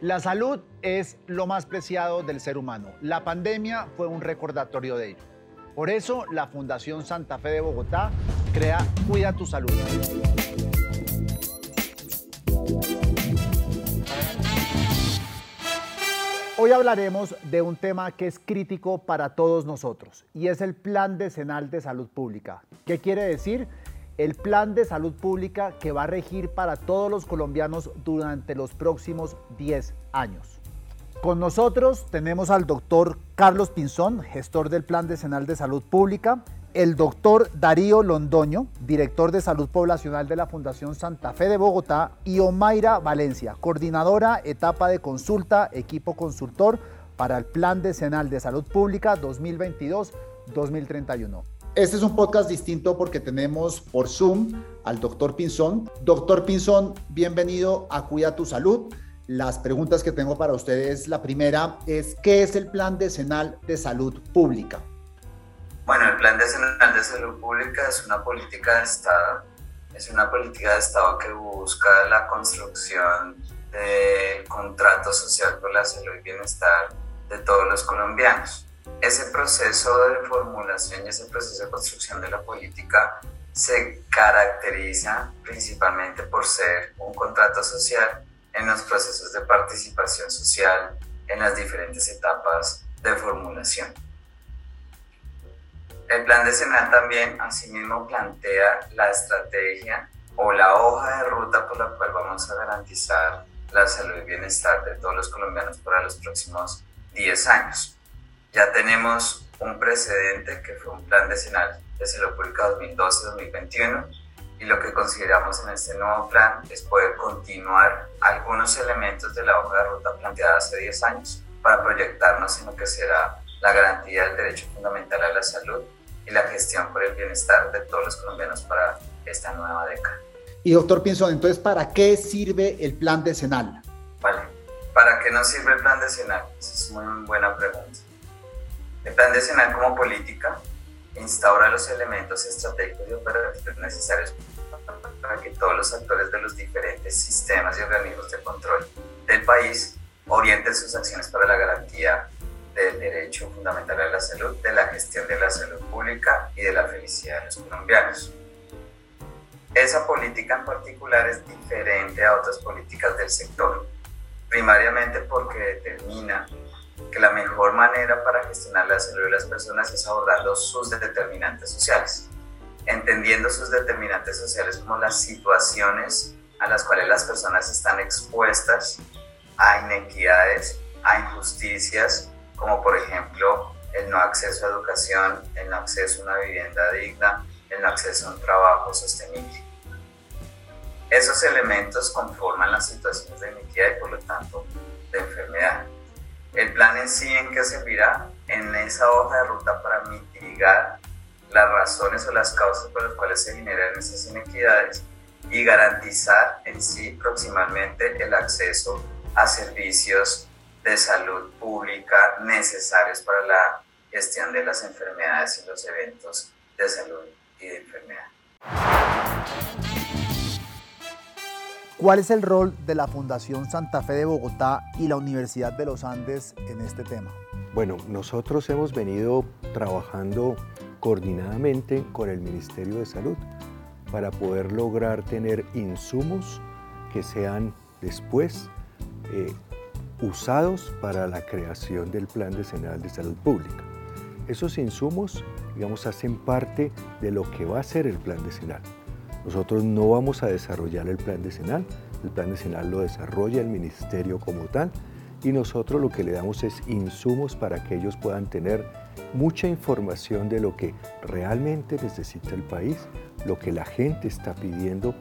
La salud es lo más preciado del ser humano. La pandemia fue un recordatorio de ello. Por eso, la Fundación Santa Fe de Bogotá crea Cuida tu Salud. Hoy hablaremos de un tema que es crítico para todos nosotros y es el Plan Decenal de Salud Pública. ¿Qué quiere decir? El plan de salud pública que va a regir para todos los colombianos durante los próximos 10 años. Con nosotros tenemos al doctor Carlos Pinzón, gestor del Plan Decenal de Salud Pública, el doctor Darío Londoño, director de Salud Poblacional de la Fundación Santa Fe de Bogotá, y Omaira Valencia, coordinadora etapa de consulta, equipo consultor para el Plan Decenal de Salud Pública 2022-2031. Este es un podcast distinto porque tenemos por Zoom al doctor Pinzón. Doctor Pinzón, bienvenido a Cuida tu Salud. Las preguntas que tengo para ustedes, la primera es, ¿qué es el Plan Decenal de Salud Pública? Bueno, el Plan Decenal de Salud Pública es una política de Estado, es una política de Estado que busca la construcción del contrato social por la salud y bienestar de todos los colombianos ese proceso de formulación y ese proceso de construcción de la política se caracteriza principalmente por ser un contrato social en los procesos de participación social en las diferentes etapas de formulación. El plan decenal también asimismo plantea la estrategia o la hoja de ruta por la cual vamos a garantizar la salud y bienestar de todos los colombianos para los próximos 10 años. Ya tenemos un precedente que fue un plan decenal de salud pública 2012-2021 y lo que consideramos en este nuevo plan es poder continuar algunos elementos de la hoja de ruta planteada hace 10 años para proyectarnos en lo que será la garantía del derecho fundamental a la salud y la gestión por el bienestar de todos los colombianos para esta nueva década. Y doctor Pinzón, entonces, ¿para qué sirve el plan decenal? Vale, ¿para qué nos sirve el plan decenal? Esa es muy buena pregunta. El plan decenal como política instaura los elementos estratégicos y operativos necesarios para que todos los actores de los diferentes sistemas y organismos de control del país orienten sus acciones para la garantía del derecho fundamental a la salud, de la gestión de la salud pública y de la felicidad de los colombianos. Esa política en particular es diferente a otras políticas del sector, primariamente porque determina que la mejor manera para gestionar la salud de las personas es abordando sus determinantes sociales, entendiendo sus determinantes sociales como las situaciones a las cuales las personas están expuestas a inequidades, a injusticias, como por ejemplo el no acceso a educación, el no acceso a una vivienda digna, el no acceso a un trabajo sostenible. Esos elementos conforman las situaciones de inequidad y por lo tanto de enfermedad. El plan en sí en qué servirá en esa hoja de ruta para mitigar las razones o las causas por las cuales se generan esas inequidades y garantizar en sí proximalmente el acceso a servicios de salud pública necesarios para la gestión de las enfermedades y los eventos de salud y de enfermedad. ¿Cuál es el rol de la Fundación Santa Fe de Bogotá y la Universidad de los Andes en este tema? Bueno, nosotros hemos venido trabajando coordinadamente con el Ministerio de Salud para poder lograr tener insumos que sean después eh, usados para la creación del Plan Decenal de Salud Pública. Esos insumos, digamos, hacen parte de lo que va a ser el Plan Decenal. Nosotros no vamos a desarrollar el plan decenal, el plan decenal lo desarrolla el ministerio como tal y nosotros lo que le damos es insumos para que ellos puedan tener mucha información de lo que realmente necesita el país, lo que la gente está pidiendo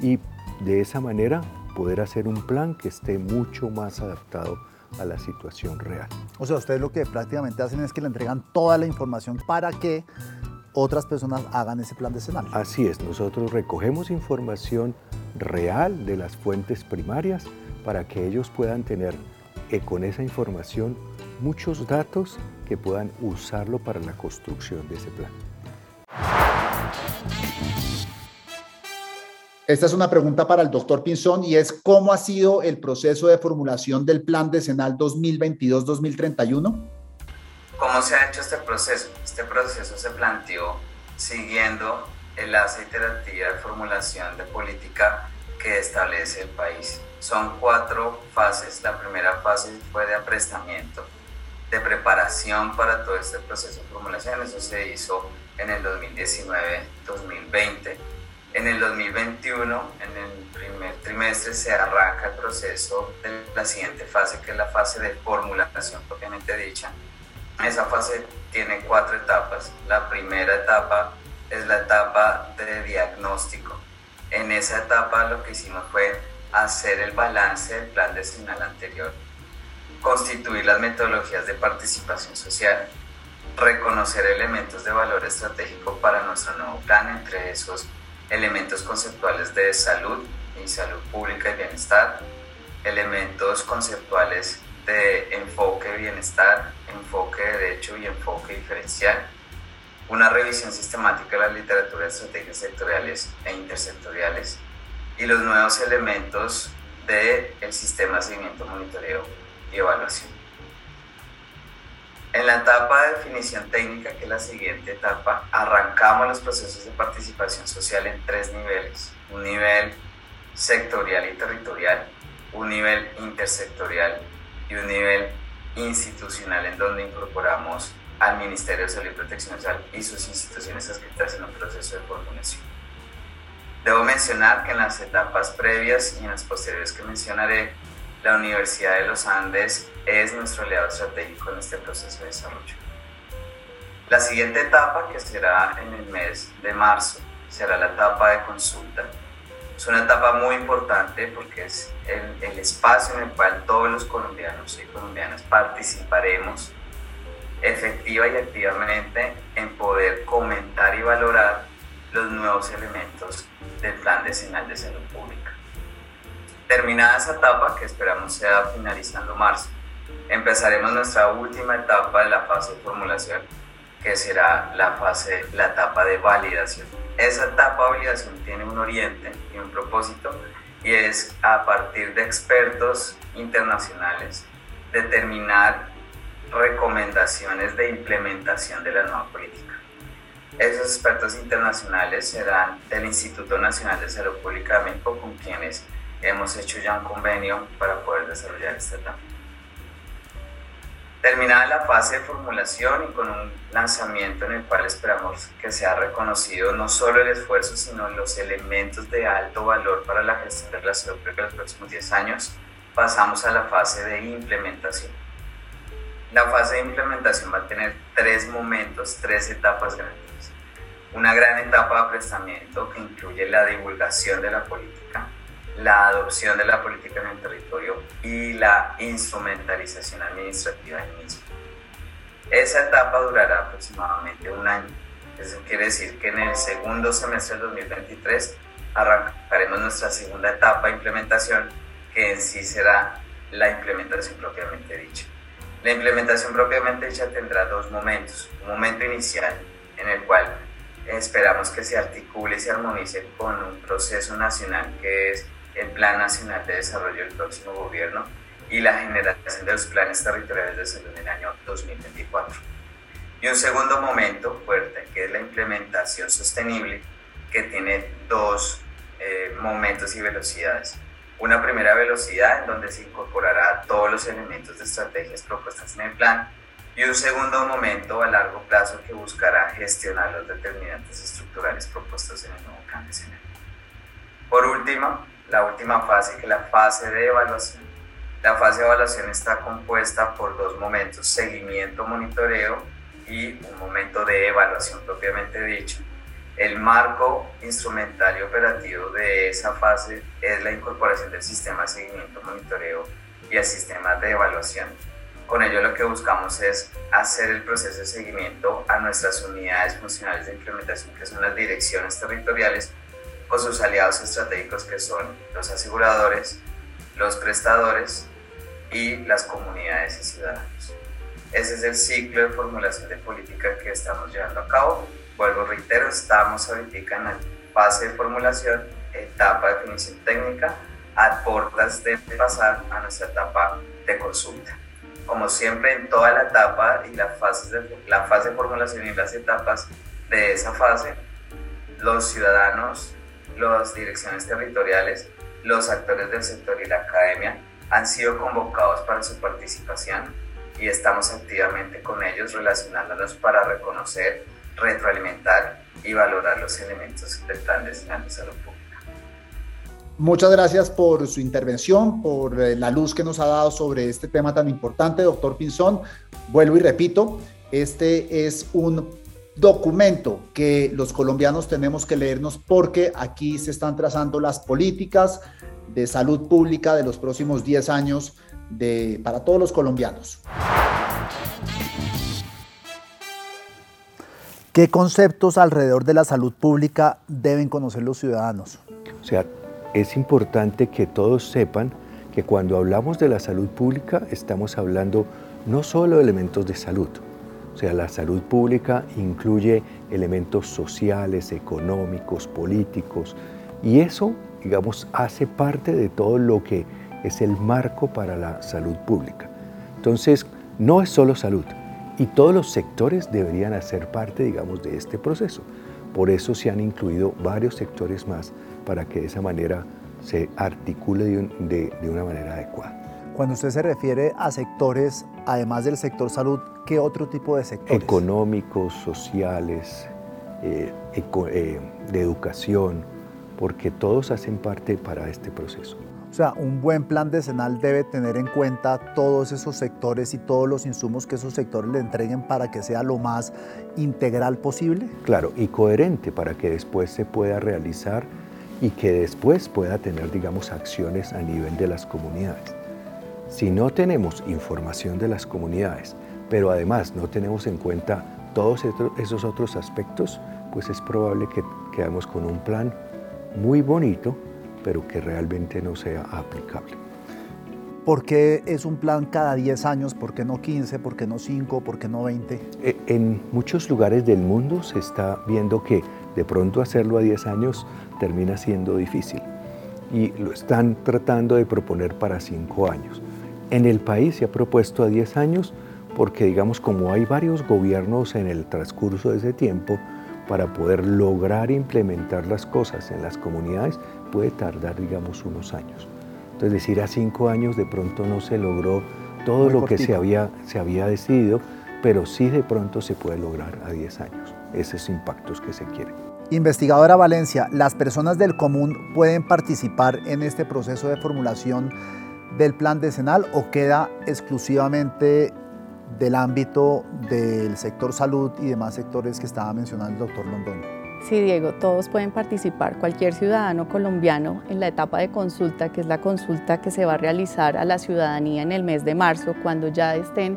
y de esa manera poder hacer un plan que esté mucho más adaptado a la situación real. O sea, ustedes lo que prácticamente hacen es que le entregan toda la información para que otras personas hagan ese plan decenal. Así es, nosotros recogemos información real de las fuentes primarias para que ellos puedan tener eh, con esa información muchos datos que puedan usarlo para la construcción de ese plan. Esta es una pregunta para el doctor Pinzón y es ¿cómo ha sido el proceso de formulación del plan decenal 2022-2031? ¿Cómo se ha hecho este proceso? Este proceso se planteó siguiendo el enlace iterativa de formulación de política que establece el país. Son cuatro fases. La primera fase fue de aprestamiento, de preparación para todo este proceso de formulación. Eso se hizo en el 2019-2020. En el 2021, en el primer trimestre, se arranca el proceso de la siguiente fase, que es la fase de formulación propiamente dicha. Esa fase tiene cuatro etapas. La primera etapa es la etapa de diagnóstico. En esa etapa lo que hicimos fue hacer el balance del plan decenal anterior, constituir las metodologías de participación social, reconocer elementos de valor estratégico para nuestro nuevo plan, entre esos elementos conceptuales de salud y salud pública y bienestar, elementos conceptuales de enfoque bienestar, enfoque de derecho y enfoque diferencial, una revisión sistemática de la literatura de estrategias sectoriales e intersectoriales y los nuevos elementos del el sistema de seguimiento, monitoreo y evaluación. En la etapa de definición técnica, que es la siguiente etapa, arrancamos los procesos de participación social en tres niveles. Un nivel sectorial y territorial, un nivel intersectorial y un nivel institucional en donde incorporamos al Ministerio de Salud y Protección Social y sus instituciones adscritas en un proceso de formulación. Debo mencionar que en las etapas previas y en las posteriores que mencionaré, la Universidad de los Andes es nuestro aliado estratégico en este proceso de desarrollo. La siguiente etapa, que será en el mes de marzo, será la etapa de consulta. Es una etapa muy importante porque es el, el espacio en el cual todos los colombianos y colombianas participaremos efectiva y activamente en poder comentar y valorar los nuevos elementos del Plan Decenal de Salud Pública. Terminada esa etapa, que esperamos sea finalizando marzo, empezaremos nuestra última etapa de la fase de formulación, que será la fase, la etapa de validación. Esa etapa de validación tiene un oriente y un propósito y es a partir de expertos internacionales determinar recomendaciones de implementación de la nueva política. Esos expertos internacionales serán del Instituto Nacional de Salud Pública de México, con quienes hemos hecho ya un convenio para poder desarrollar esta etapa. Terminada la fase de formulación y con un lanzamiento en el cual esperamos que sea reconocido no solo el esfuerzo, sino los elementos de alto valor para la gestión de la salud en los próximos 10 años, pasamos a la fase de implementación la fase de implementación va a tener tres momentos, tres etapas grandes. Una gran etapa de aprestamiento que incluye la divulgación de la política, la adopción de la política en el territorio y la instrumentalización administrativa del mismo. Esa etapa durará aproximadamente un año. Eso quiere decir que en el segundo semestre del 2023 arrancaremos nuestra segunda etapa de implementación, que en sí será la implementación propiamente dicha. La implementación propiamente dicha tendrá dos momentos. Un momento inicial en el cual esperamos que se articule y se armonice con un proceso nacional que es el Plan Nacional de Desarrollo del próximo gobierno y la generación de los planes territoriales de salud en el año 2024. Y un segundo momento fuerte, que es la implementación sostenible, que tiene dos eh, momentos y velocidades. Una primera velocidad en donde se incorporará todos los elementos de estrategias propuestas en el plan y un segundo momento a largo plazo que buscará gestionar los determinantes estructurales propuestos en el nuevo plan de escenario. Por último, la última fase, que la fase de evaluación. La fase de evaluación está compuesta por dos momentos, seguimiento, monitoreo y un momento de evaluación propiamente dicho. El marco instrumental y operativo de esa fase es la incorporación del sistema de seguimiento, monitoreo y el sistema de evaluación. Con ello lo que buscamos es hacer el proceso de seguimiento a nuestras unidades funcionales de implementación, que son las direcciones territoriales, o sus aliados estratégicos, que son los aseguradores, los prestadores y las comunidades y ciudadanos. Ese es el ciclo de formulación de política que estamos llevando a cabo vuelvo, reitero, estamos ahorita en la fase de formulación etapa de definición técnica a portas de pasar a nuestra etapa de consulta. Como siempre, en toda la etapa y la fase de, la fase de formulación y las etapas de esa fase, los ciudadanos, las direcciones territoriales, los actores del sector y la academia han sido convocados para su participación y estamos activamente con ellos relacionándonos para reconocer, retroalimentar y valorar los elementos del plan de salud pública. Muchas gracias por su intervención, por eh, la luz que nos ha dado sobre este tema tan importante, doctor Pinzón. Vuelvo y repito, este es un documento que los colombianos tenemos que leernos porque aquí se están trazando las políticas de salud pública de los próximos 10 años de, para todos los colombianos. ¿Qué conceptos alrededor de la salud pública deben conocer los ciudadanos? O sea, es importante que todos sepan que cuando hablamos de la salud pública estamos hablando no solo de elementos de salud, o sea, la salud pública incluye elementos sociales, económicos, políticos, y eso, digamos, hace parte de todo lo que es el marco para la salud pública. Entonces, no es solo salud, y todos los sectores deberían hacer parte, digamos, de este proceso. Por eso se han incluido varios sectores más para que de esa manera se articule de, una manera adecuada. Cuando usted se refiere a sectores, además del sector salud, ¿qué otro tipo de sectores? Económicos, sociales, eh, eh, de educación, porque todos hacen parte para este proceso. O sea, un buen plan decenal debe tener en cuenta todos esos sectores y todos los insumos que esos sectores le entreguen para que sea lo más integral posible. Claro, y coherente para que después se pueda realizar y que después pueda tener, digamos, acciones a nivel de las comunidades. Si no tenemos información de las comunidades, pero además no tenemos en cuenta todos esos otros aspectos, pues es probable que quedamos con un plan muy bonito, pero que realmente no sea aplicable. ¿Por qué es un plan cada 10 años? ¿Por qué no 15? ¿Por qué no 5? ¿Por qué no 20? E, en muchos lugares del mundo se está viendo que de pronto hacerlo a 10 años termina siendo difícil y lo están tratando de proponer para 5 años. En el país se ha propuesto a 10 años porque digamos como hay varios gobiernos en el transcurso de ese tiempo, para poder lograr implementar las cosas en las comunidades puede tardar digamos unos años. Entonces decir a 5 años de pronto no se logró todo lo que se había, se había decidido, pero sí de pronto se puede lograr a 10 años esos impactos que se quieren. Investigadora Valencia, ¿las personas del común pueden participar en este proceso de formulación del plan decenal o queda exclusivamente del ámbito del sector salud y demás sectores que estaba mencionando el doctor Londoño? Sí, Diego, todos pueden participar, cualquier ciudadano colombiano en la etapa de consulta, que es la consulta que se va a realizar a la ciudadanía en el mes de marzo, cuando ya estén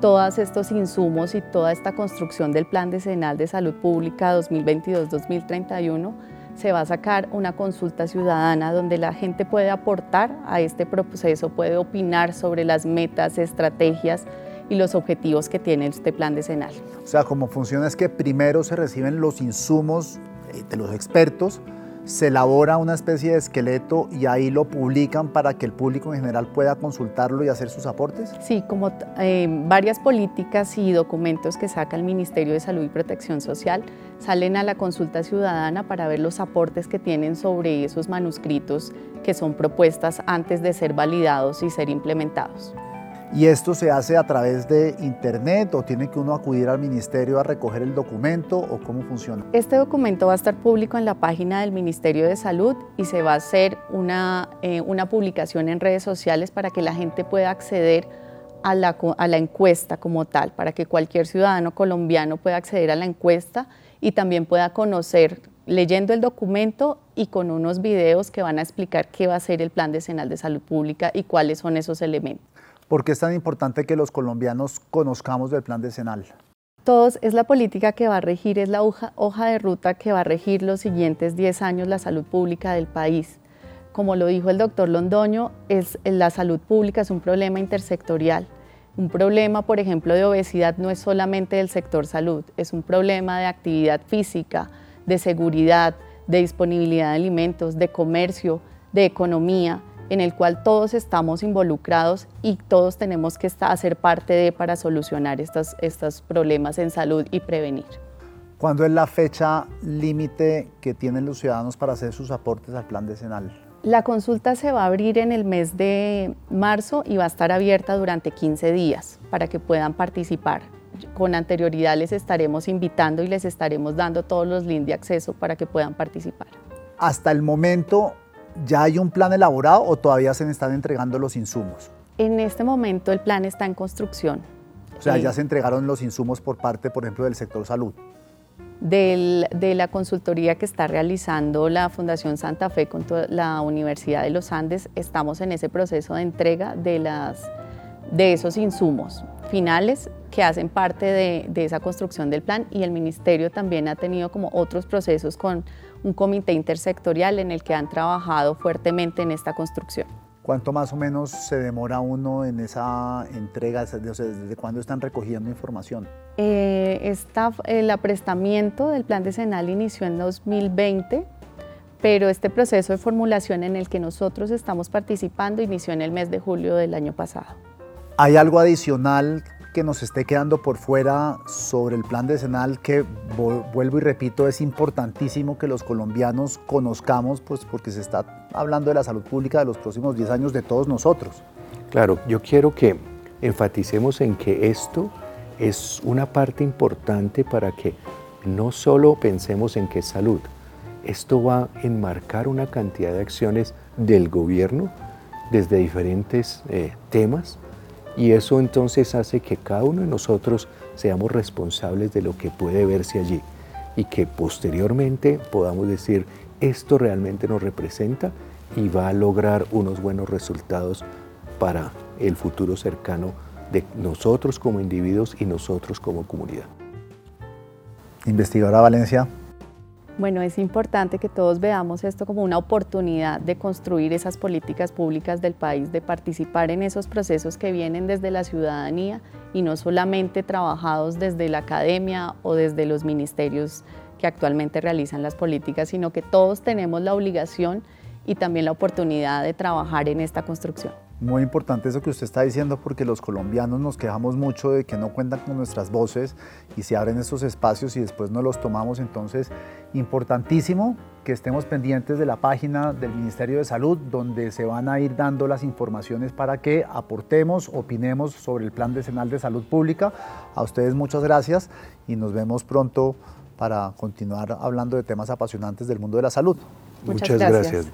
todos estos insumos y toda esta construcción del Plan Decenal de Salud Pública 2022-2031, se va a sacar una consulta ciudadana donde la gente puede aportar a este proceso, puede opinar sobre las metas, estrategias y los objetivos que tiene este plan decenal. O sea, cómo funciona es que primero se reciben los insumos eh, de los expertos, se elabora una especie de esqueleto y ahí lo publican para que el público en general pueda consultarlo y hacer sus aportes? Sí, como eh, varias políticas y documentos que saca el Ministerio de Salud y Protección Social salen a la consulta ciudadana para ver los aportes que tienen sobre esos manuscritos que son propuestas antes de ser validados y ser implementados. ¿Y esto se hace a través de internet o tiene que uno acudir al ministerio a recoger el documento o cómo funciona? Este documento va a estar público en la página del Ministerio de Salud y se va a hacer una, eh, una publicación en redes sociales para que la gente pueda acceder a la, a la encuesta como tal, para que cualquier ciudadano colombiano pueda acceder a la encuesta y también pueda conocer leyendo el documento y con unos videos que van a explicar qué va a ser el Plan Decenal de Salud Pública y cuáles son esos elementos. ¿Por qué es tan importante que los colombianos conozcamos del plan decenal? Todos, es la política que va a regir, es la hoja, de ruta que va a regir los siguientes 10 años la salud pública del país. Como lo dijo el doctor Londoño, es, la salud pública es un problema intersectorial. Un problema, por ejemplo, de obesidad no es solamente del sector salud, es un problema de actividad física, de seguridad, de disponibilidad de alimentos, de comercio, de economía, en el cual todos estamos involucrados y todos tenemos que hacer parte de para solucionar estos, estos problemas en salud y prevenir. ¿Cuándo es la fecha límite que tienen los ciudadanos para hacer sus aportes al plan decenal? La consulta se va a abrir en el mes de marzo y va a estar abierta durante 15 días para que puedan participar. Con anterioridad les estaremos invitando y les estaremos dando todos los links de acceso para que puedan participar. Hasta el momento, ¿ya hay un plan elaborado o todavía se están entregando los insumos? En este momento el plan está en construcción. O sea, ya se entregaron los insumos por parte, por ejemplo, del sector salud de la consultoría que está realizando la Fundación Santa Fe con la Universidad de los Andes, estamos en ese proceso de entrega de, las, de esos insumos finales que hacen parte de, de, esa construcción del plan y el ministerio también ha tenido como otros procesos con un comité intersectorial en el que han trabajado fuertemente en esta construcción. ¿Cuánto más o menos se demora uno en esa entrega? ¿Desde cuándo están recogiendo información? Eh, el aprestamiento del plan decenal inició en 2020, pero este proceso de formulación en el que nosotros estamos participando inició en el mes de julio del año pasado. ¿Hay algo adicional que nos esté quedando por fuera sobre el plan decenal que, vuelvo y repito, es importantísimo que los colombianos conozcamos, pues porque se está hablando de la salud pública de los próximos 10 años de todos nosotros? Claro, yo quiero que enfaticemos en que esto es una parte importante para que no solo pensemos en es salud, esto va a enmarcar una cantidad de acciones del gobierno desde diferentes eh, temas y eso entonces hace que cada uno de nosotros seamos responsables de lo que puede verse allí y que posteriormente podamos decir, esto realmente nos representa y va a lograr unos buenos resultados para el futuro cercano de nosotros como individuos y nosotros como comunidad. Investigadora Valencia, bueno, es importante que todos veamos esto como una oportunidad de construir esas políticas públicas del país, de participar en esos procesos que vienen desde la ciudadanía y no solamente trabajados desde la academia o desde los ministerios que actualmente realizan las políticas, sino que todos tenemos la obligación y también la oportunidad de trabajar en esta construcción. Muy importante eso que usted está diciendo porque los colombianos nos quejamos mucho de que no cuentan con nuestras voces y se abren esos espacios y después no los tomamos. Entonces, importantísimo que estemos pendientes de la página del Ministerio de Salud donde se van a ir dando las informaciones para que aportemos, opinemos sobre el Plan Decenal de Salud Pública. A ustedes muchas gracias y nos vemos pronto para continuar hablando de temas apasionantes del mundo de la salud. Muchas, gracias.